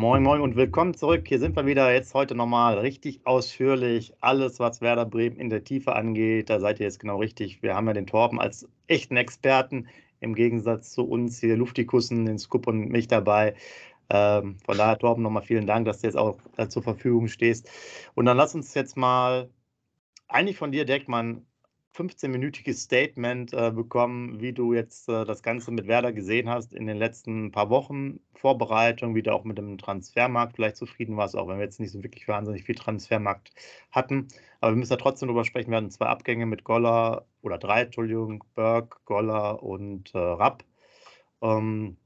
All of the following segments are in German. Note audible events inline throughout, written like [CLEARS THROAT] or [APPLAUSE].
Moin, moin und willkommen zurück. Hier sind wir wieder jetzt heute nochmal richtig ausführlich. Alles, was Werder Bremen in der Tiefe angeht, da seid ihr jetzt genau richtig. Wir haben ja den Torben als echten Experten im Gegensatz zu uns hier Luftikussen, den Scoop und mich dabei. Ähm, von daher, Torben, nochmal vielen Dank, dass du jetzt auch äh, zur Verfügung stehst. Und dann lass uns jetzt mal eigentlich von dir ein 15-minütiges Statement äh, bekommen, wie du jetzt äh, das Ganze mit Werder gesehen hast in den letzten paar Wochen Vorbereitung, wie du auch mit dem Transfermarkt vielleicht zufrieden warst, auch wenn wir jetzt nicht so wirklich wahnsinnig viel Transfermarkt hatten. Aber wir müssen ja trotzdem darüber sprechen. Wir hatten zwei Abgänge mit Goller oder drei, Entschuldigung, Berg, Goller und äh, Rapp. Ähm,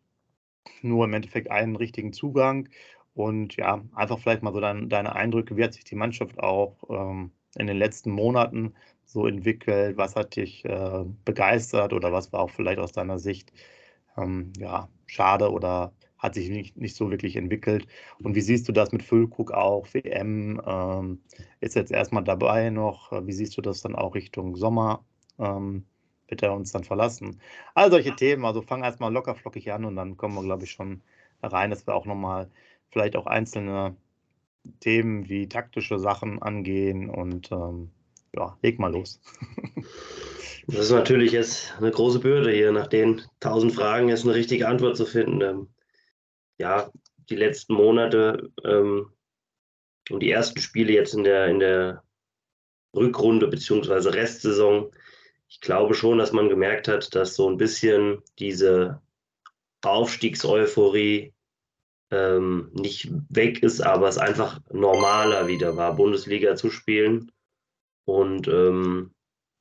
nur im Endeffekt einen richtigen Zugang. Und ja, einfach vielleicht mal so dein, deine Eindrücke, wie hat sich die Mannschaft auch ähm, in den letzten Monaten so entwickelt? Was hat dich äh, begeistert oder was war auch vielleicht aus deiner Sicht ähm, ja, schade oder hat sich nicht, nicht so wirklich entwickelt? Und wie siehst du das mit Füllkrug auch? WM ähm, ist jetzt erstmal dabei noch. Wie siehst du das dann auch Richtung Sommer? Ähm, wird er uns dann verlassen? All solche Themen. Also fang erstmal locker flockig an und dann kommen wir, glaube ich, schon rein, dass wir auch nochmal vielleicht auch einzelne Themen wie taktische Sachen angehen und ähm, ja, leg mal los. das ist natürlich jetzt eine große Bürde hier, nach den tausend Fragen jetzt eine richtige Antwort zu finden. Ähm, ja, die letzten Monate ähm, und die ersten Spiele jetzt in der, in der Rückrunde bzw. Restsaison, ich glaube schon, dass man gemerkt hat, dass so ein bisschen diese Aufstiegseuphorie ähm, nicht weg ist, aber es einfach normaler wieder war, Bundesliga zu spielen. Und ähm,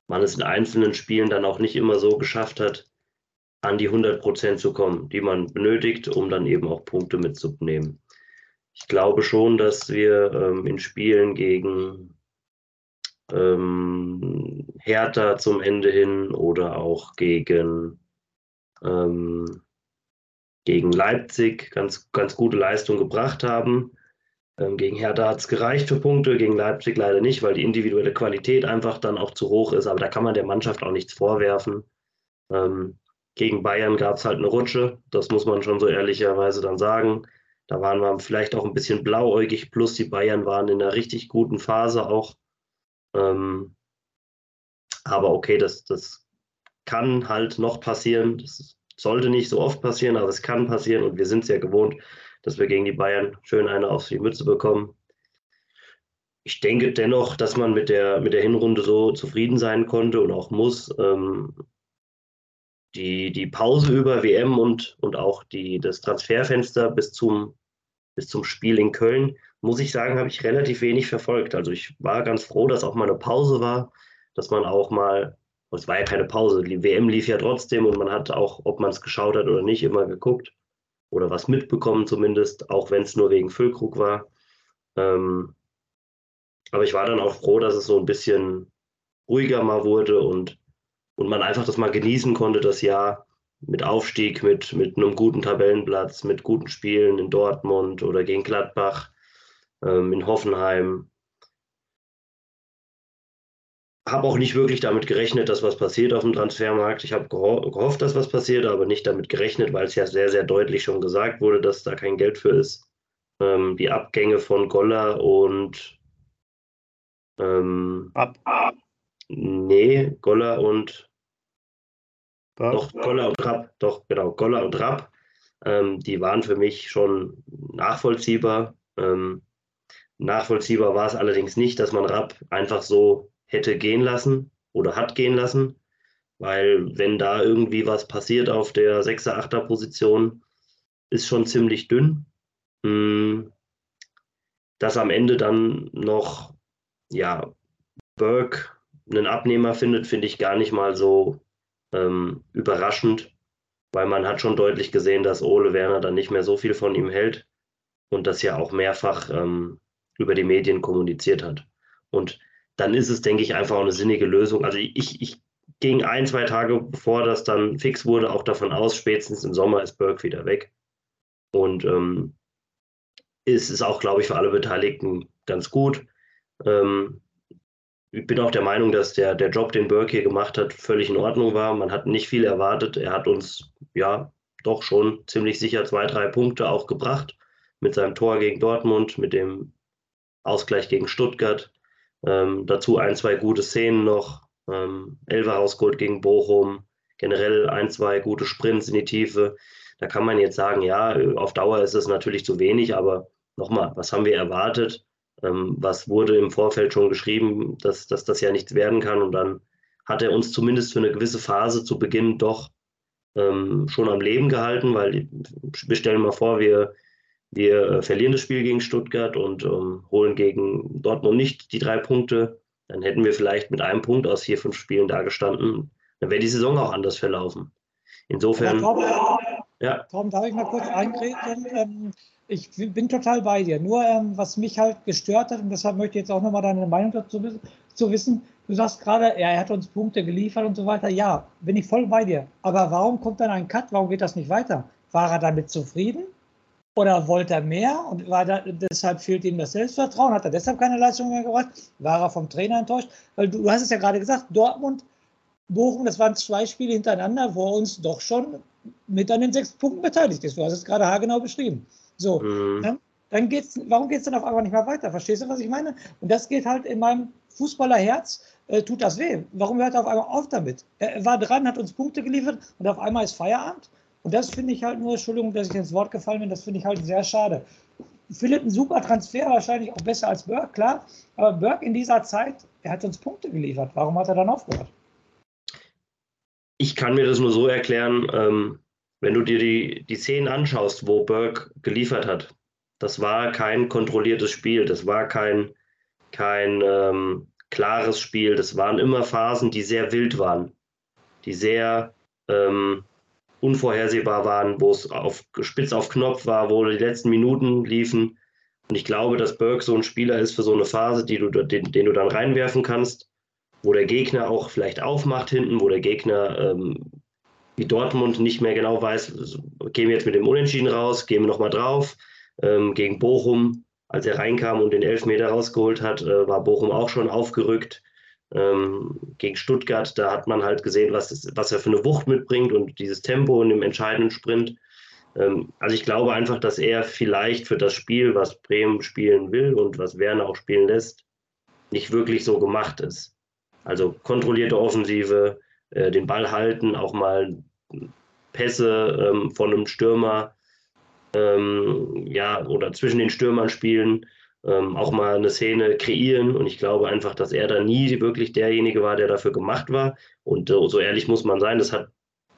man es in einzelnen Spielen dann auch nicht immer so geschafft hat, an die 100 Prozent zu kommen, die man benötigt, um dann eben auch Punkte mitzunehmen. Ich glaube schon, dass wir ähm, in Spielen gegen ähm, Hertha zum Ende hin oder auch gegen ähm, gegen Leipzig ganz, ganz gute Leistung gebracht haben. Ähm, gegen Hertha hat es gereicht für Punkte, gegen Leipzig leider nicht, weil die individuelle Qualität einfach dann auch zu hoch ist. Aber da kann man der Mannschaft auch nichts vorwerfen. Ähm, gegen Bayern gab es halt eine Rutsche, das muss man schon so ehrlicherweise dann sagen. Da waren wir vielleicht auch ein bisschen blauäugig, plus die Bayern waren in einer richtig guten Phase auch. Ähm, aber okay, das, das kann halt noch passieren. Das sollte nicht so oft passieren, aber es kann passieren und wir sind es ja gewohnt, dass wir gegen die Bayern schön eine auf die Mütze bekommen. Ich denke dennoch, dass man mit der, mit der Hinrunde so zufrieden sein konnte und auch muss. Ähm, die, die Pause über WM und, und auch die, das Transferfenster bis zum, bis zum Spiel in Köln, muss ich sagen, habe ich relativ wenig verfolgt. Also ich war ganz froh, dass auch mal eine Pause war, dass man auch mal es war ja keine Pause. Die WM lief ja trotzdem und man hat auch, ob man es geschaut hat oder nicht, immer geguckt oder was mitbekommen zumindest, auch wenn es nur wegen Füllkrug war. Ähm, aber ich war dann auch froh, dass es so ein bisschen ruhiger mal wurde und, und man einfach das mal genießen konnte, das Jahr mit Aufstieg, mit, mit einem guten Tabellenplatz, mit guten Spielen in Dortmund oder gegen Gladbach, ähm, in Hoffenheim habe auch nicht wirklich damit gerechnet, dass was passiert auf dem Transfermarkt. Ich habe geho gehofft, dass was passiert, aber nicht damit gerechnet, weil es ja sehr, sehr deutlich schon gesagt wurde, dass da kein Geld für ist. Ähm, die Abgänge von Goller und ähm, Ab. Nee, Goller und Ab. doch, Goller und Rapp, doch, genau, Goller und Rapp, ähm, die waren für mich schon nachvollziehbar. Ähm, nachvollziehbar war es allerdings nicht, dass man Rapp einfach so hätte gehen lassen oder hat gehen lassen, weil wenn da irgendwie was passiert auf der 6er, 8er Position, ist schon ziemlich dünn. Hm, dass am Ende dann noch, ja, Burke einen Abnehmer findet, finde ich gar nicht mal so ähm, überraschend, weil man hat schon deutlich gesehen, dass Ole Werner dann nicht mehr so viel von ihm hält und das ja auch mehrfach ähm, über die Medien kommuniziert hat. Und dann ist es, denke ich, einfach eine sinnige Lösung. Also ich, ich ging ein, zwei Tage bevor das dann fix wurde, auch davon aus, spätestens im Sommer ist Burke wieder weg. Und ähm, ist es auch, glaube ich, für alle Beteiligten ganz gut. Ähm, ich bin auch der Meinung, dass der, der Job, den Burke hier gemacht hat, völlig in Ordnung war. Man hat nicht viel erwartet. Er hat uns ja doch schon ziemlich sicher zwei, drei Punkte auch gebracht mit seinem Tor gegen Dortmund, mit dem Ausgleich gegen Stuttgart. Ähm, dazu ein, zwei gute Szenen noch. Ähm, Elfer rausgeholt gegen Bochum. Generell ein, zwei gute Sprints in die Tiefe. Da kann man jetzt sagen, ja, auf Dauer ist es natürlich zu wenig, aber nochmal, was haben wir erwartet? Ähm, was wurde im Vorfeld schon geschrieben, dass, dass das ja nichts werden kann? Und dann hat er uns zumindest für eine gewisse Phase zu Beginn doch ähm, schon am Leben gehalten, weil wir stellen mal vor, wir, wir verlieren das Spiel gegen Stuttgart und ähm, holen gegen Dortmund nicht die drei Punkte. Dann hätten wir vielleicht mit einem Punkt aus vier, fünf Spielen da gestanden. Dann wäre die Saison auch anders verlaufen. Insofern. Ja, Tom, ja. Tom, darf ich mal kurz eingreifen? Ähm, ich bin total bei dir. Nur ähm, was mich halt gestört hat, und deshalb möchte ich jetzt auch nochmal deine Meinung dazu zu wissen, Du sagst gerade, er hat uns Punkte geliefert und so weiter. Ja, bin ich voll bei dir. Aber warum kommt dann ein Cut? Warum geht das nicht weiter? War er damit zufrieden? Oder wollte er mehr und war da, deshalb fehlt ihm das Selbstvertrauen? Hat er deshalb keine Leistung mehr gebracht? War er vom Trainer enttäuscht? Weil du, du hast es ja gerade gesagt, Dortmund, Bochum, das waren zwei Spiele hintereinander, wo er uns doch schon mit an den sechs Punkten beteiligt ist. Du hast es gerade haargenau beschrieben. So, mhm. dann, dann geht's, warum geht es dann auf einmal nicht mehr weiter? Verstehst du, was ich meine? Und das geht halt in meinem Fußballerherz äh, tut das weh. Warum hört er auf einmal auf damit? Er war dran, hat uns Punkte geliefert und auf einmal ist Feierabend. Und das finde ich halt nur, Entschuldigung, dass ich ins Wort gefallen bin, das finde ich halt sehr schade. Philipp ein super Transfer, wahrscheinlich auch besser als Burke, klar. Aber Burke in dieser Zeit, er hat uns Punkte geliefert. Warum hat er dann aufgehört? Ich kann mir das nur so erklären, ähm, wenn du dir die, die Szenen anschaust, wo Burke geliefert hat. Das war kein kontrolliertes Spiel, das war kein, kein ähm, klares Spiel. Das waren immer Phasen, die sehr wild waren, die sehr ähm, unvorhersehbar waren, wo es auf, spitz auf Knopf war, wo die letzten Minuten liefen. Und ich glaube, dass Burke so ein Spieler ist für so eine Phase, die du, den, den du dann reinwerfen kannst, wo der Gegner auch vielleicht aufmacht hinten, wo der Gegner ähm, wie Dortmund nicht mehr genau weiß, gehen wir jetzt mit dem Unentschieden raus, gehen wir nochmal drauf. Ähm, gegen Bochum als er reinkam und den Elfmeter rausgeholt hat, äh, war Bochum auch schon aufgerückt. Ähm, gegen Stuttgart, da hat man halt gesehen, was, was er für eine Wucht mitbringt und dieses Tempo in dem entscheidenden Sprint. Ähm, also ich glaube einfach, dass er vielleicht für das Spiel, was Bremen spielen will und was Werner auch spielen lässt, nicht wirklich so gemacht ist. Also kontrollierte Offensive, äh, den Ball halten, auch mal Pässe ähm, von einem Stürmer ähm, ja, oder zwischen den Stürmern spielen, ähm, auch mal eine Szene kreieren. Und ich glaube einfach, dass er da nie wirklich derjenige war, der dafür gemacht war. Und äh, so ehrlich muss man sein, das hat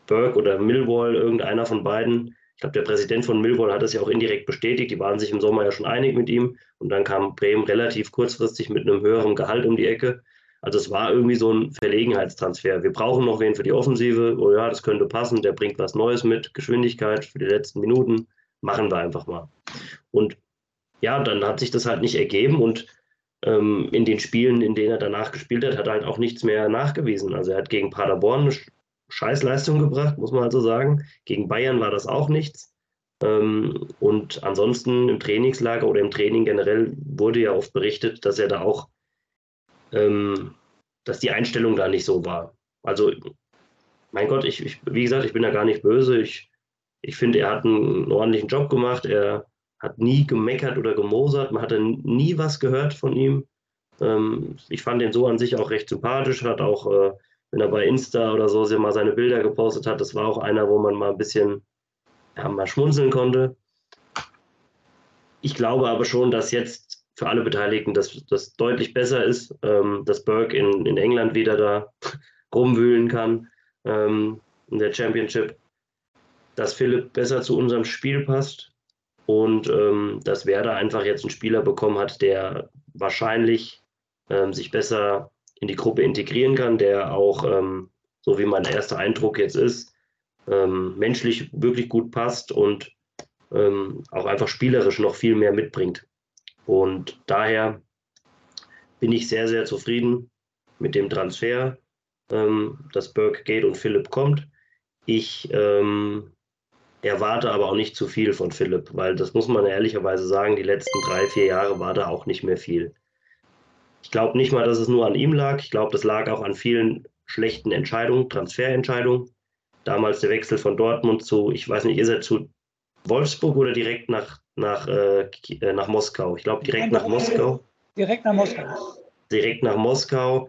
Burke oder Millwall, irgendeiner von beiden, ich glaube, der Präsident von Millwall hat das ja auch indirekt bestätigt. Die waren sich im Sommer ja schon einig mit ihm. Und dann kam Bremen relativ kurzfristig mit einem höheren Gehalt um die Ecke. Also es war irgendwie so ein Verlegenheitstransfer. Wir brauchen noch wen für die Offensive. Oh ja, das könnte passen. Der bringt was Neues mit, Geschwindigkeit für die letzten Minuten machen wir einfach mal. Und ja, dann hat sich das halt nicht ergeben und ähm, in den Spielen, in denen er danach gespielt hat, hat er halt auch nichts mehr nachgewiesen. Also er hat gegen Paderborn eine Scheißleistung gebracht, muss man also sagen. Gegen Bayern war das auch nichts. Ähm, und ansonsten im Trainingslager oder im Training generell wurde ja oft berichtet, dass er da auch, ähm, dass die Einstellung da nicht so war. Also, mein Gott, ich, ich, wie gesagt, ich bin da gar nicht böse. Ich ich finde, er hat einen ordentlichen Job gemacht. Er hat nie gemeckert oder gemosert. Man hatte nie was gehört von ihm. Ähm, ich fand ihn so an sich auch recht sympathisch. Hat auch, äh, wenn er bei Insta oder so mal seine Bilder gepostet hat, das war auch einer, wo man mal ein bisschen ja, mal schmunzeln konnte. Ich glaube aber schon, dass jetzt für alle Beteiligten das, das deutlich besser ist, ähm, dass Burke in, in England wieder da [LAUGHS] rumwühlen kann ähm, in der Championship dass Philipp besser zu unserem Spiel passt und ähm, dass Werder einfach jetzt einen Spieler bekommen hat, der wahrscheinlich ähm, sich besser in die Gruppe integrieren kann, der auch, ähm, so wie mein erster Eindruck jetzt ist, ähm, menschlich wirklich gut passt und ähm, auch einfach spielerisch noch viel mehr mitbringt. Und daher bin ich sehr, sehr zufrieden mit dem Transfer, ähm, dass Burke geht und Philipp kommt. Ich ähm, erwarte aber auch nicht zu viel von Philipp, weil das muss man ehrlicherweise sagen, die letzten drei, vier Jahre war da auch nicht mehr viel. Ich glaube nicht mal, dass es nur an ihm lag. Ich glaube, das lag auch an vielen schlechten Entscheidungen, Transferentscheidungen. Damals der Wechsel von Dortmund zu, ich weiß nicht, ist er zu Wolfsburg oder direkt nach nach, äh, nach Moskau. Ich glaube, direkt nach Moskau. Direkt nach Moskau. Direkt nach Moskau.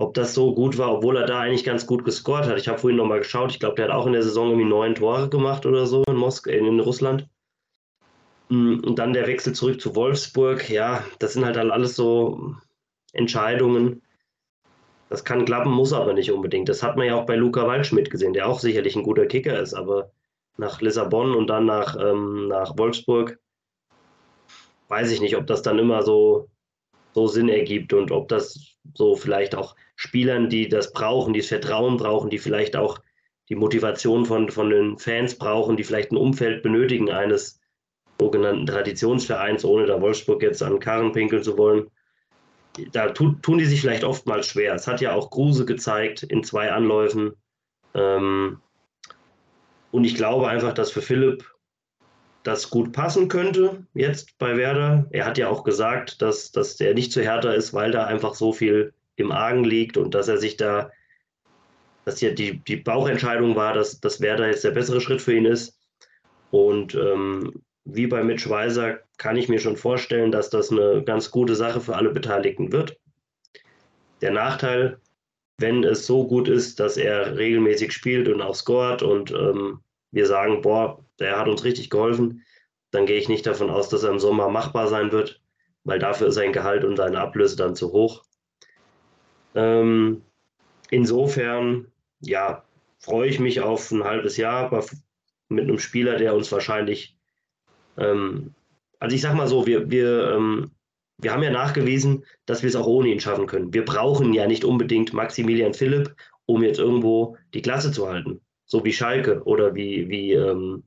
Ob das so gut war, obwohl er da eigentlich ganz gut gescored hat. Ich habe vorhin nochmal geschaut. Ich glaube, der hat auch in der Saison irgendwie neun Tore gemacht oder so in, Mosk in Russland. Mm, und dann der Wechsel zurück zu Wolfsburg. Ja, das sind halt alles so Entscheidungen. Das kann klappen, muss aber nicht unbedingt. Das hat man ja auch bei Luca Waldschmidt gesehen, der auch sicherlich ein guter Kicker ist, aber nach Lissabon und dann nach, ähm, nach Wolfsburg weiß ich nicht, ob das dann immer so, so Sinn ergibt und ob das so vielleicht auch Spielern, die das brauchen, die das Vertrauen brauchen, die vielleicht auch die Motivation von, von den Fans brauchen, die vielleicht ein Umfeld benötigen eines sogenannten Traditionsvereins, ohne da Wolfsburg jetzt an Karren pinkeln zu wollen. Da tun, tun die sich vielleicht oftmals schwer. Es hat ja auch Kruse gezeigt in zwei Anläufen. Ähm, und ich glaube einfach, dass für Philipp das gut passen könnte jetzt bei Werder. Er hat ja auch gesagt, dass, dass der nicht zu härter ist, weil da einfach so viel im Argen liegt und dass er sich da, dass ja die, die Bauchentscheidung war, dass, dass Werder jetzt der bessere Schritt für ihn ist. Und ähm, wie bei Mitch Weiser kann ich mir schon vorstellen, dass das eine ganz gute Sache für alle Beteiligten wird. Der Nachteil, wenn es so gut ist, dass er regelmäßig spielt und auch scoret und ähm, wir sagen, boah, der hat uns richtig geholfen, dann gehe ich nicht davon aus, dass er im Sommer machbar sein wird, weil dafür ist sein Gehalt und seine Ablöse dann zu hoch. Ähm, insofern, ja, freue ich mich auf ein halbes Jahr mit einem Spieler, der uns wahrscheinlich, ähm, also ich sag mal so, wir, wir, ähm, wir haben ja nachgewiesen, dass wir es auch ohne ihn schaffen können. Wir brauchen ja nicht unbedingt Maximilian Philipp, um jetzt irgendwo die Klasse zu halten. So wie Schalke oder wie, wie ähm,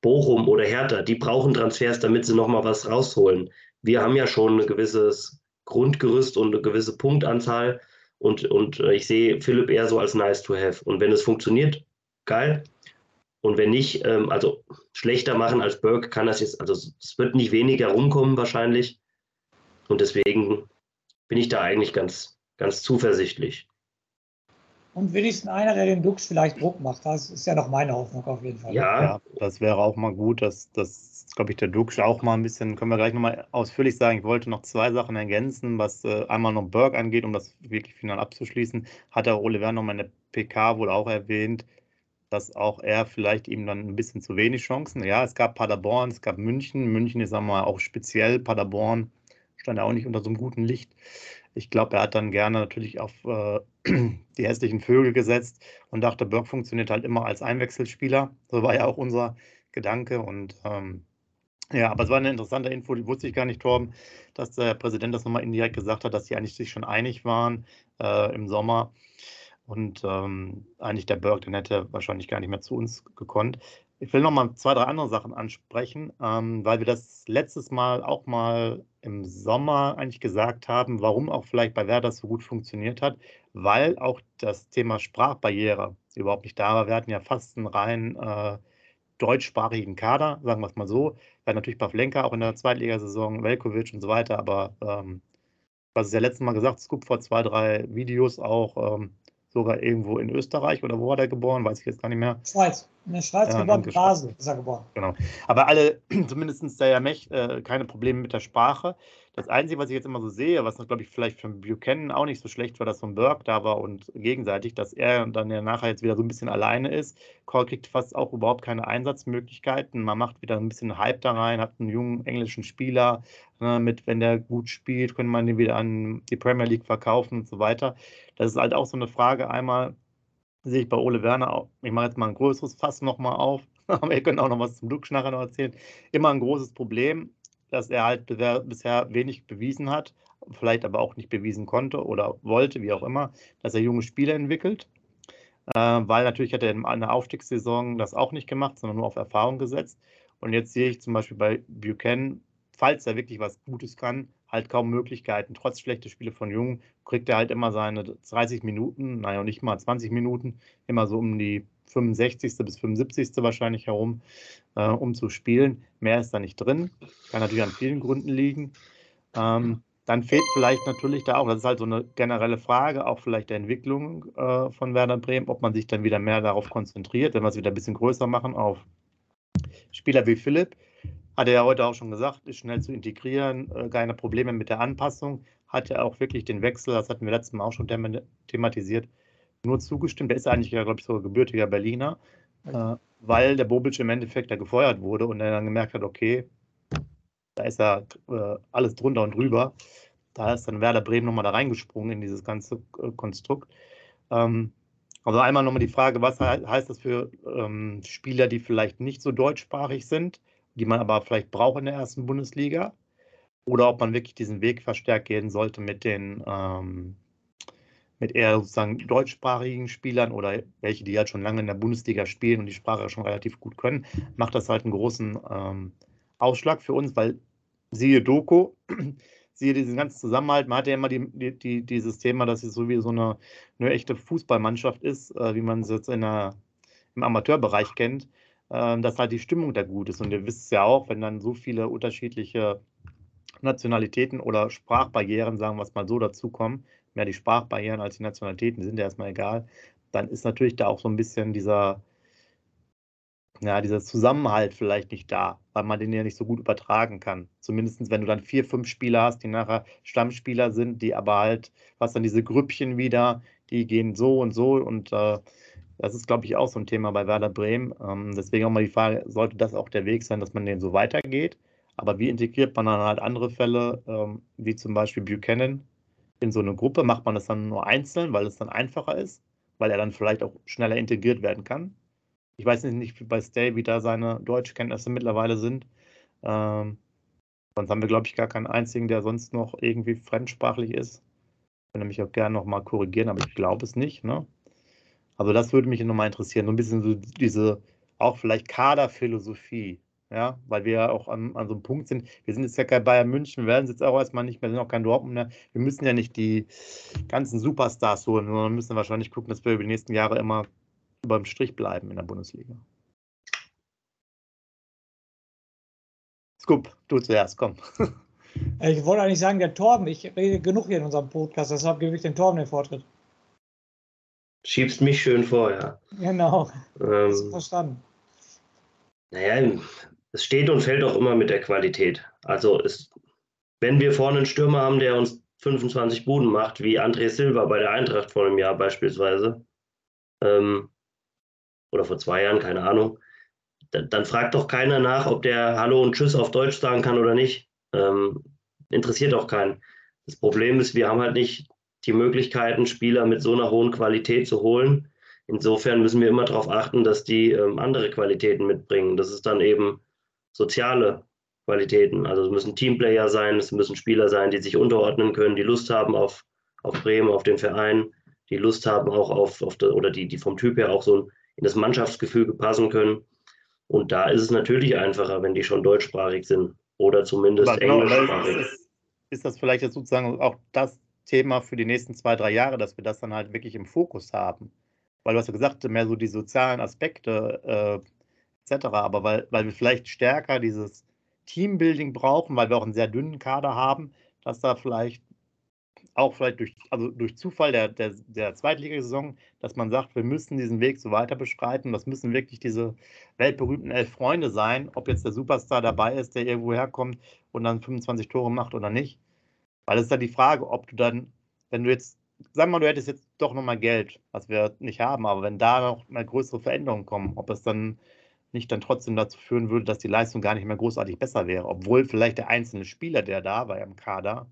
Bochum oder Hertha. Die brauchen Transfers, damit sie nochmal was rausholen. Wir haben ja schon ein gewisses Grundgerüst und eine gewisse Punktanzahl. Und, und äh, ich sehe Philipp eher so als nice to have. Und wenn es funktioniert, geil. Und wenn nicht, ähm, also schlechter machen als Burke kann das jetzt, also es wird nicht weniger rumkommen wahrscheinlich. Und deswegen bin ich da eigentlich ganz, ganz zuversichtlich. Und wenigstens einer, der den Dux vielleicht Druck macht. Das ist ja noch meine Hoffnung auf jeden Fall. Ja, ja das wäre auch mal gut, dass, dass glaube ich, der Dux auch mal ein bisschen, können wir gleich nochmal ausführlich sagen. Ich wollte noch zwei Sachen ergänzen, was äh, einmal noch Berg angeht, um das wirklich final abzuschließen. Hat der Oliver nochmal in der PK wohl auch erwähnt, dass auch er vielleicht ihm dann ein bisschen zu wenig Chancen. Ja, es gab Paderborn, es gab München. München ist einmal auch speziell. Paderborn stand ja auch nicht unter so einem guten Licht. Ich glaube, er hat dann gerne natürlich auf äh, [CLEARS THROAT] die hässlichen Vögel gesetzt und dachte, Burke funktioniert halt immer als Einwechselspieler. So war ja auch unser Gedanke. Und ähm, ja, aber es war eine interessante Info, die wusste ich gar nicht, Torben, dass der Präsident das nochmal indirekt gesagt hat, dass sie eigentlich sich schon einig waren äh, im Sommer. Und ähm, eigentlich der Burke, den hätte wahrscheinlich gar nicht mehr zu uns gekonnt. Ich will noch mal zwei, drei andere Sachen ansprechen, ähm, weil wir das letztes Mal auch mal im Sommer eigentlich gesagt haben, warum auch vielleicht bei Werder so gut funktioniert hat, weil auch das Thema Sprachbarriere überhaupt nicht da war. Wir hatten ja fast einen rein äh, deutschsprachigen Kader, sagen wir es mal so. Wir hatten natürlich Pavlenka auch in der Zweitligasaison, Velkovic und so weiter, aber ähm, was ist ja letztes Mal gesagt, es gibt vor zwei, drei Videos auch ähm, sogar irgendwo in Österreich oder wo war der geboren, weiß ich jetzt gar nicht mehr. Schweiz. In der Schweiz ja, geboren, Basel ist er geboren. Genau. Aber alle, [CLEARS THROAT] zumindest der Mech, äh, keine Probleme mit der Sprache. Das Einzige, was ich jetzt immer so sehe, was glaube ich vielleicht für Buchanan auch nicht so schlecht war, dass so ein Burke da war und gegenseitig, dass er dann ja nachher jetzt wieder so ein bisschen alleine ist. Cole kriegt fast auch überhaupt keine Einsatzmöglichkeiten. Man macht wieder ein bisschen Hype da rein, hat einen jungen englischen Spieler, ne, mit, wenn der gut spielt, könnte man den wieder an die Premier League verkaufen und so weiter. Das ist halt auch so eine Frage. Einmal sehe ich bei Ole Werner auch, ich mache jetzt mal ein größeres Fass nochmal auf, [LAUGHS] aber ihr könnt auch noch was zum Glück nachher noch erzählen. Immer ein großes Problem dass er halt bisher wenig bewiesen hat, vielleicht aber auch nicht bewiesen konnte oder wollte, wie auch immer, dass er junge Spieler entwickelt. Äh, weil natürlich hat er in einer Aufstiegssaison das auch nicht gemacht, sondern nur auf Erfahrung gesetzt. Und jetzt sehe ich zum Beispiel bei Buchanan, falls er wirklich was Gutes kann, halt kaum Möglichkeiten. Trotz schlechter Spiele von Jungen kriegt er halt immer seine 30 Minuten, naja, nicht mal 20 Minuten, immer so um die 65. bis 75. wahrscheinlich herum, äh, um zu spielen. Mehr ist da nicht drin. Kann natürlich an vielen Gründen liegen. Ähm, dann fehlt vielleicht natürlich da auch, das ist halt so eine generelle Frage, auch vielleicht der Entwicklung äh, von Werder Bremen, ob man sich dann wieder mehr darauf konzentriert, wenn wir es wieder ein bisschen größer machen, auf Spieler wie Philipp. Hat er ja heute auch schon gesagt, ist schnell zu integrieren, äh, keine Probleme mit der Anpassung. Hat er auch wirklich den Wechsel, das hatten wir letztes Mal auch schon thematisiert, nur zugestimmt. Der ist eigentlich, glaube ich, sogar gebürtiger Berliner, äh, weil der Bobic im Endeffekt da gefeuert wurde und er dann gemerkt hat, okay, da ist ja äh, alles drunter und drüber. Da ist dann Werder Bremen nochmal da reingesprungen in dieses ganze Konstrukt. Ähm, also einmal nochmal die Frage, was heißt das für ähm, Spieler, die vielleicht nicht so deutschsprachig sind, die man aber vielleicht braucht in der ersten Bundesliga? Oder ob man wirklich diesen Weg verstärkt gehen sollte mit den ähm, mit eher sozusagen deutschsprachigen Spielern oder welche, die halt schon lange in der Bundesliga spielen und die Sprache schon relativ gut können, macht das halt einen großen ähm, Ausschlag für uns, weil siehe Doku, [CLEARS THROAT] siehe diesen ganzen Zusammenhalt, man hat ja immer die, die, die, dieses Thema, dass es so wie so eine, eine echte Fußballmannschaft ist, äh, wie man es jetzt in der, im Amateurbereich kennt, dass halt die Stimmung da gut ist. Und ihr wisst es ja auch, wenn dann so viele unterschiedliche Nationalitäten oder Sprachbarrieren, sagen wir es mal so, dazukommen, mehr die Sprachbarrieren als die Nationalitäten, die sind ja erstmal egal, dann ist natürlich da auch so ein bisschen dieser, ja, dieser Zusammenhalt vielleicht nicht da, weil man den ja nicht so gut übertragen kann. Zumindest wenn du dann vier, fünf Spieler hast, die nachher Stammspieler sind, die aber halt, was dann diese Grüppchen wieder, die gehen so und so und äh, das ist, glaube ich, auch so ein Thema bei Werder Bremen. Ähm, deswegen auch mal die Frage, sollte das auch der Weg sein, dass man den so weitergeht? Aber wie integriert man dann halt andere Fälle, ähm, wie zum Beispiel Buchanan, in so eine Gruppe? Macht man das dann nur einzeln, weil es dann einfacher ist, weil er dann vielleicht auch schneller integriert werden kann? Ich weiß nicht, wie bei Stay, wie da seine Deutschkenntnisse mittlerweile sind. Ähm, sonst haben wir, glaube ich, gar keinen einzigen, der sonst noch irgendwie fremdsprachlich ist. Ich würde mich auch gerne noch mal korrigieren, aber ich glaube es nicht. Ne? Also das würde mich nochmal interessieren. So ein bisschen so diese, auch vielleicht Kaderphilosophie. Ja, weil wir ja auch an, an so einem Punkt sind. Wir sind jetzt ja kein Bayern München, wir werden es jetzt auch erstmal nicht mehr, sind auch kein Dortmund mehr. Wir müssen ja nicht die ganzen Superstars holen, sondern müssen wahrscheinlich gucken, dass wir über die nächsten Jahre immer über dem Strich bleiben in der Bundesliga. Scoop, du zuerst, komm. [LAUGHS] Ich wollte eigentlich sagen, der Torben, ich rede genug hier in unserem Podcast, deshalb gebe ich den Torben den Vortritt. Schiebst mich schön vor, ja. Genau. Ähm, verstanden. Naja, es steht und fällt auch immer mit der Qualität. Also es, wenn wir vorne einen Stürmer haben, der uns 25 Buden macht, wie André Silva bei der Eintracht vor einem Jahr beispielsweise, ähm, oder vor zwei Jahren, keine Ahnung, dann, dann, fragt doch keiner nach, ob der Hallo und Tschüss auf Deutsch sagen kann oder nicht. Ähm, interessiert auch keinen. Das Problem ist, wir haben halt nicht die Möglichkeiten, Spieler mit so einer hohen Qualität zu holen. Insofern müssen wir immer darauf achten, dass die ähm, andere Qualitäten mitbringen. Das ist dann eben soziale Qualitäten. Also es müssen Teamplayer sein, es müssen Spieler sein, die sich unterordnen können, die Lust haben auf, auf Bremen, auf den Verein, die Lust haben auch auf, auf die, oder die, die vom Typ her auch so in das Mannschaftsgefüge passen können. Und da ist es natürlich einfacher, wenn die schon deutschsprachig sind oder zumindest Aber genau, englischsprachig. Ist, ist das vielleicht jetzt sozusagen auch das Thema für die nächsten zwei, drei Jahre, dass wir das dann halt wirklich im Fokus haben? Weil du hast ja gesagt, mehr so die sozialen Aspekte äh, etc., aber weil, weil wir vielleicht stärker dieses Teambuilding brauchen, weil wir auch einen sehr dünnen Kader haben, dass da vielleicht auch vielleicht durch, also durch Zufall der, der, der Zweitligasaison, dass man sagt, wir müssen diesen Weg so weiter beschreiten. Das müssen wirklich diese weltberühmten elf Freunde sein, ob jetzt der Superstar dabei ist, der irgendwo herkommt und dann 25 Tore macht oder nicht. Weil es ist dann die Frage, ob du dann, wenn du jetzt, sag mal, du hättest jetzt doch nochmal Geld, was wir nicht haben, aber wenn da noch mal größere Veränderungen kommen, ob es dann nicht dann trotzdem dazu führen würde, dass die Leistung gar nicht mehr großartig besser wäre, obwohl vielleicht der einzelne Spieler, der da war im Kader,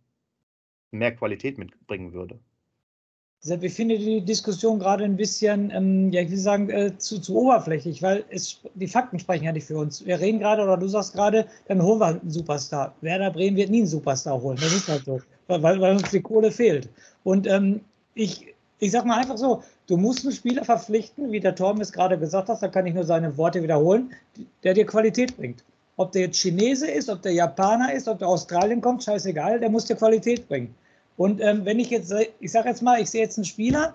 mehr Qualität mitbringen würde. Ich finde die Diskussion gerade ein bisschen, ähm, ja, ich will sagen, äh, zu, zu, oberflächlich, weil es, die Fakten sprechen ja nicht für uns. Wir reden gerade, oder du sagst gerade, dann holen wir einen Superstar. Werder Bremen wird nie einen Superstar holen. Das ist halt so, weil, weil uns die Kohle fehlt. Und ähm, ich, ich sag mal einfach so, du musst einen Spieler verpflichten, wie der Torben es gerade gesagt hat, da kann ich nur seine Worte wiederholen, der dir Qualität bringt. Ob der jetzt Chinese ist, ob der Japaner ist, ob der Australien kommt, scheißegal, der muss dir Qualität bringen. Und ähm, wenn ich jetzt, ich sage jetzt mal, ich sehe jetzt einen Spieler,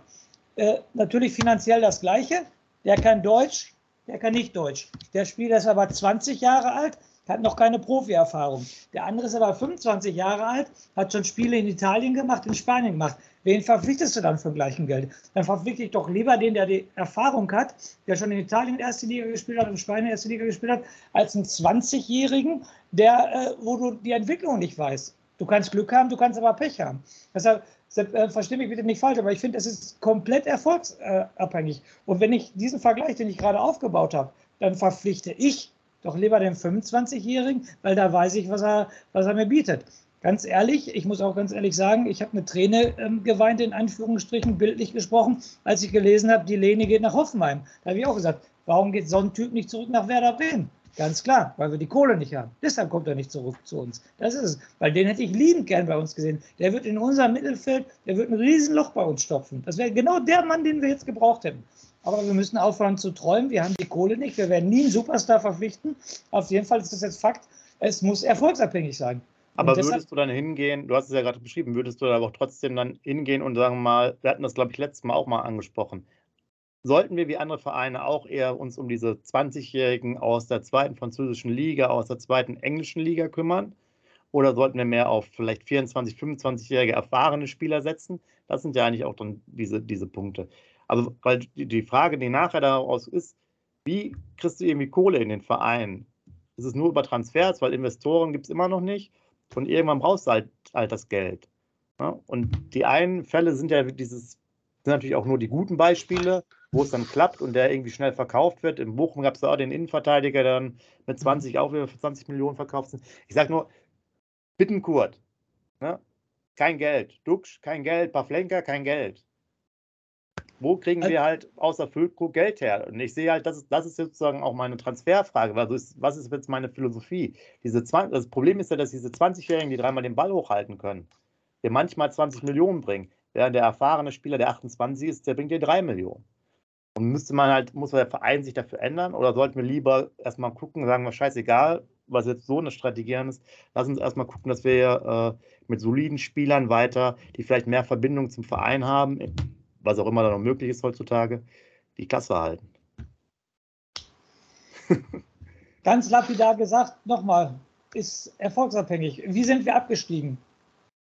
äh, natürlich finanziell das Gleiche, der kann Deutsch, der kann nicht Deutsch. Der Spieler ist aber 20 Jahre alt, hat noch keine Profi-Erfahrung. Der andere ist aber 25 Jahre alt, hat schon Spiele in Italien gemacht, in Spanien gemacht. Wen verpflichtest du dann für gleichen Geld? Dann verpflichte ich doch lieber den, der die Erfahrung hat, der schon in Italien erste Liga gespielt hat, in Spanien erste Liga gespielt hat, als einen 20-Jährigen, der, äh, wo du die Entwicklung nicht weißt. Du kannst Glück haben, du kannst aber Pech haben. Deshalb äh, verstehe mich bitte nicht falsch, aber ich finde, es ist komplett erfolgsabhängig. Und wenn ich diesen Vergleich, den ich gerade aufgebaut habe, dann verpflichte ich doch lieber den 25-Jährigen, weil da weiß ich, was er, was er mir bietet. Ganz ehrlich, ich muss auch ganz ehrlich sagen, ich habe eine Träne ähm, geweint, in Anführungsstrichen, bildlich gesprochen, als ich gelesen habe, die Lene geht nach Hoffenheim. Da habe ich auch gesagt, warum geht so ein Typ nicht zurück nach Werder Bremen? Ganz klar, weil wir die Kohle nicht haben. Deshalb kommt er nicht zurück zu uns. Das ist es. Weil den hätte ich liebend gern bei uns gesehen. Der wird in unserem Mittelfeld, der wird ein Riesenloch bei uns stopfen. Das wäre genau der Mann, den wir jetzt gebraucht hätten. Aber wir müssen aufhören zu träumen. Wir haben die Kohle nicht. Wir werden nie einen Superstar verpflichten. Auf jeden Fall ist das jetzt Fakt. Es muss erfolgsabhängig sein. Aber deshalb, würdest du dann hingehen, du hast es ja gerade beschrieben, würdest du aber auch trotzdem dann hingehen und sagen mal, wir hatten das, glaube ich, letztes Mal auch mal angesprochen. Sollten wir wie andere Vereine auch eher uns um diese 20-Jährigen aus der zweiten französischen Liga, aus der zweiten englischen Liga kümmern? Oder sollten wir mehr auf vielleicht 24-, 25-jährige erfahrene Spieler setzen? Das sind ja eigentlich auch dann diese, diese Punkte. Also, weil die Frage, die nachher daraus ist, wie kriegst du irgendwie Kohle in den Verein? Ist es nur über Transfers, weil Investoren gibt es immer noch nicht? Und irgendwann brauchst du halt, halt das Geld. Ja? Und die einen Fälle sind ja dieses, sind natürlich auch nur die guten Beispiele, wo es dann klappt und der irgendwie schnell verkauft wird. In Bochum gab es auch den Innenverteidiger, der dann mit 20 auch wieder für 20 Millionen verkauft sind. Ich sage nur, Bittenkurt, ne? kein Geld. Duxch, kein Geld. Pavlenka, kein Geld. Wo kriegen wir halt außer Füllkrug Geld her? Und ich sehe halt, das ist, das ist sozusagen auch meine Transferfrage. Was ist, was ist jetzt meine Philosophie? Diese 20, das Problem ist ja, dass diese 20-Jährigen, die dreimal den Ball hochhalten können, dir manchmal 20 Millionen bringen, während der erfahrene Spieler, der 28 ist, der bringt dir 3 Millionen. Und müsste man halt, muss der Verein sich dafür ändern oder sollten wir lieber erstmal gucken, sagen wir, scheißegal, was jetzt so eine Strategie ist, lass uns erstmal gucken, dass wir äh, mit soliden Spielern weiter, die vielleicht mehr Verbindung zum Verein haben, was auch immer da noch möglich ist heutzutage, die Klasse halten. [LAUGHS] Ganz lapidar gesagt, nochmal, ist erfolgsabhängig. Wie sind wir abgestiegen?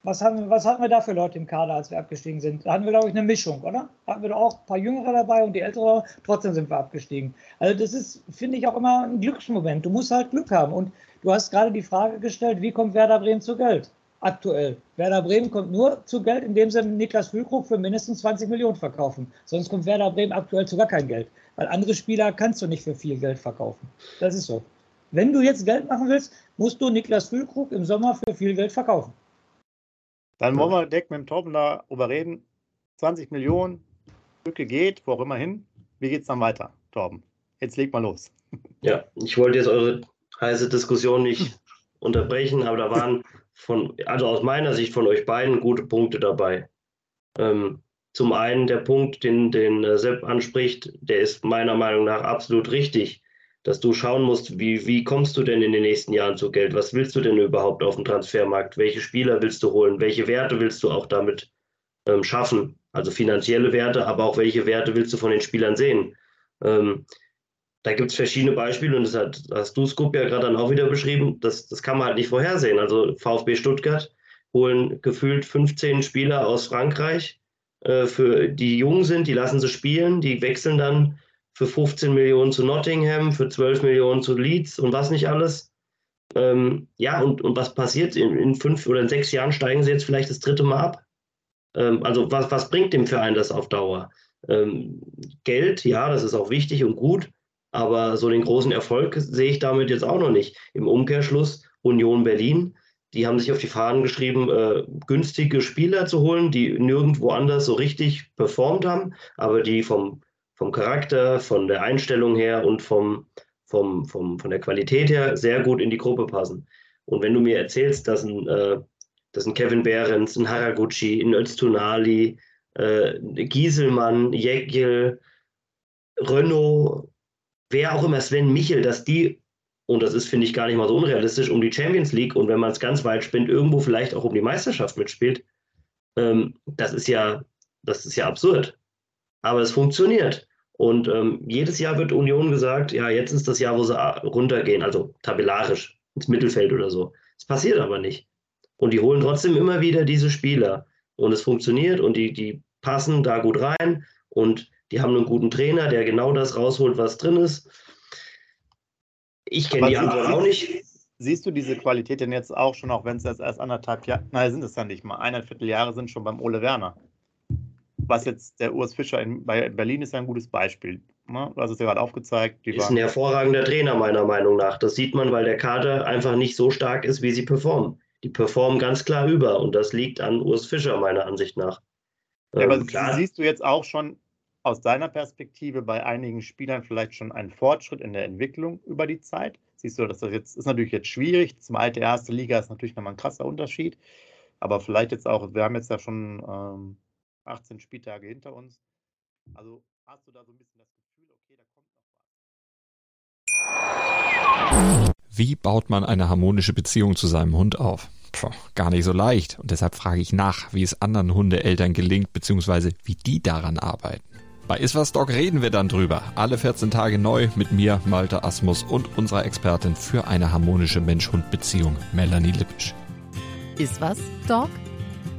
Was, haben, was hatten wir da für Leute im Kader, als wir abgestiegen sind? Da hatten wir, glaube ich, eine Mischung, oder? Hatten wir doch auch ein paar Jüngere dabei und die Ältere, trotzdem sind wir abgestiegen. Also das ist, finde ich, auch immer ein Glücksmoment. Du musst halt Glück haben. Und du hast gerade die Frage gestellt, wie kommt Werder Bremen zu Geld? aktuell. Werder Bremen kommt nur zu Geld, indem sie Niklas Füllkrug für mindestens 20 Millionen verkaufen. Sonst kommt Werder Bremen aktuell zu gar kein Geld. Weil andere Spieler kannst du nicht für viel Geld verkaufen. Das ist so. Wenn du jetzt Geld machen willst, musst du Niklas Füllkrug im Sommer für viel Geld verkaufen. Dann wollen wir direkt mit dem Torben darüber reden. 20 Millionen, Lücke geht, wo auch immer hin. Wie geht es dann weiter, Torben? Jetzt leg mal los. [LAUGHS] Ja, ich wollte jetzt eure heiße Diskussion nicht [LAUGHS] unterbrechen, aber da waren von, also aus meiner Sicht von euch beiden gute Punkte dabei. Ähm, zum einen der Punkt, den, den äh, Sepp anspricht, der ist meiner Meinung nach absolut richtig, dass du schauen musst, wie, wie kommst du denn in den nächsten Jahren zu Geld? Was willst du denn überhaupt auf dem Transfermarkt? Welche Spieler willst du holen? Welche Werte willst du auch damit ähm, schaffen? Also finanzielle Werte, aber auch welche Werte willst du von den Spielern sehen? Ähm, da gibt es verschiedene Beispiele und das hat, hast du, Scoop, ja gerade dann auch wieder beschrieben. Das, das kann man halt nicht vorhersehen. Also VfB Stuttgart holen gefühlt 15 Spieler aus Frankreich, äh, für, die jung sind, die lassen sie spielen, die wechseln dann für 15 Millionen zu Nottingham, für 12 Millionen zu Leeds und was nicht alles. Ähm, ja, und, und was passiert? In, in fünf oder in sechs Jahren steigen sie jetzt vielleicht das dritte Mal ab. Ähm, also was, was bringt dem Verein das auf Dauer? Ähm, Geld, ja, das ist auch wichtig und gut, aber so den großen Erfolg sehe ich damit jetzt auch noch nicht. Im Umkehrschluss Union Berlin, die haben sich auf die Fahnen geschrieben, äh, günstige Spieler zu holen, die nirgendwo anders so richtig performt haben, aber die vom, vom Charakter, von der Einstellung her und vom, vom, vom, von der Qualität her sehr gut in die Gruppe passen. Und wenn du mir erzählst, dass ein, äh, dass ein Kevin Behrens, ein Haraguchi, ein Öztunali, äh, Gieselmann, Jäckel, Renault, wer auch immer, Sven Michel, dass die, und das ist, finde ich, gar nicht mal so unrealistisch, um die Champions League und wenn man es ganz weit spinnt, irgendwo vielleicht auch um die Meisterschaft mitspielt, ähm, das ist ja, das ist ja absurd. Aber es funktioniert. Und ähm, jedes Jahr wird Union gesagt, ja, jetzt ist das Jahr, wo sie runtergehen, also tabellarisch. ins Mittelfeld oder so. Das passiert aber nicht. Und die holen trotzdem immer wieder diese Spieler. Und es funktioniert und die, die passen da gut rein und die haben einen guten Trainer, der genau das rausholt, was drin ist. Ich kenne die Antwort auch nicht. Siehst du diese Qualität denn jetzt auch schon, auch wenn es jetzt erst anderthalb Jahre, nein, sind es ja nicht mal, eineinviertel Jahre sind schon beim Ole Werner. Was jetzt der Urs Fischer in, bei Berlin ist ja ein gutes Beispiel. Ne? Du hast es ja gerade aufgezeigt. Die ist ein hervorragender Trainer, meiner Meinung nach. Das sieht man, weil der Kader einfach nicht so stark ist, wie sie performen. Die performen ganz klar über und das liegt an Urs Fischer, meiner Ansicht nach. Ja, aber ähm, klar. siehst du jetzt auch schon aus deiner Perspektive bei einigen Spielern vielleicht schon einen Fortschritt in der Entwicklung über die Zeit? Siehst du, dass das jetzt ist natürlich jetzt schwierig. Zweite, erste Liga ist natürlich nochmal ein krasser Unterschied. Aber vielleicht jetzt auch, wir haben jetzt ja schon ähm, 18 Spieltage hinter uns. Also hast du da so ein bisschen das Gefühl, okay, da kommt noch was? Wie baut man eine harmonische Beziehung zu seinem Hund auf? Puh, gar nicht so leicht. Und deshalb frage ich nach, wie es anderen Hundeeltern gelingt, beziehungsweise wie die daran arbeiten. Bei Iswas Dog reden wir dann drüber. Alle 14 Tage neu mit mir, Malte Asmus und unserer Expertin für eine harmonische Mensch-Hund-Beziehung, Melanie Lippisch. Iswas Dog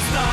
superstar.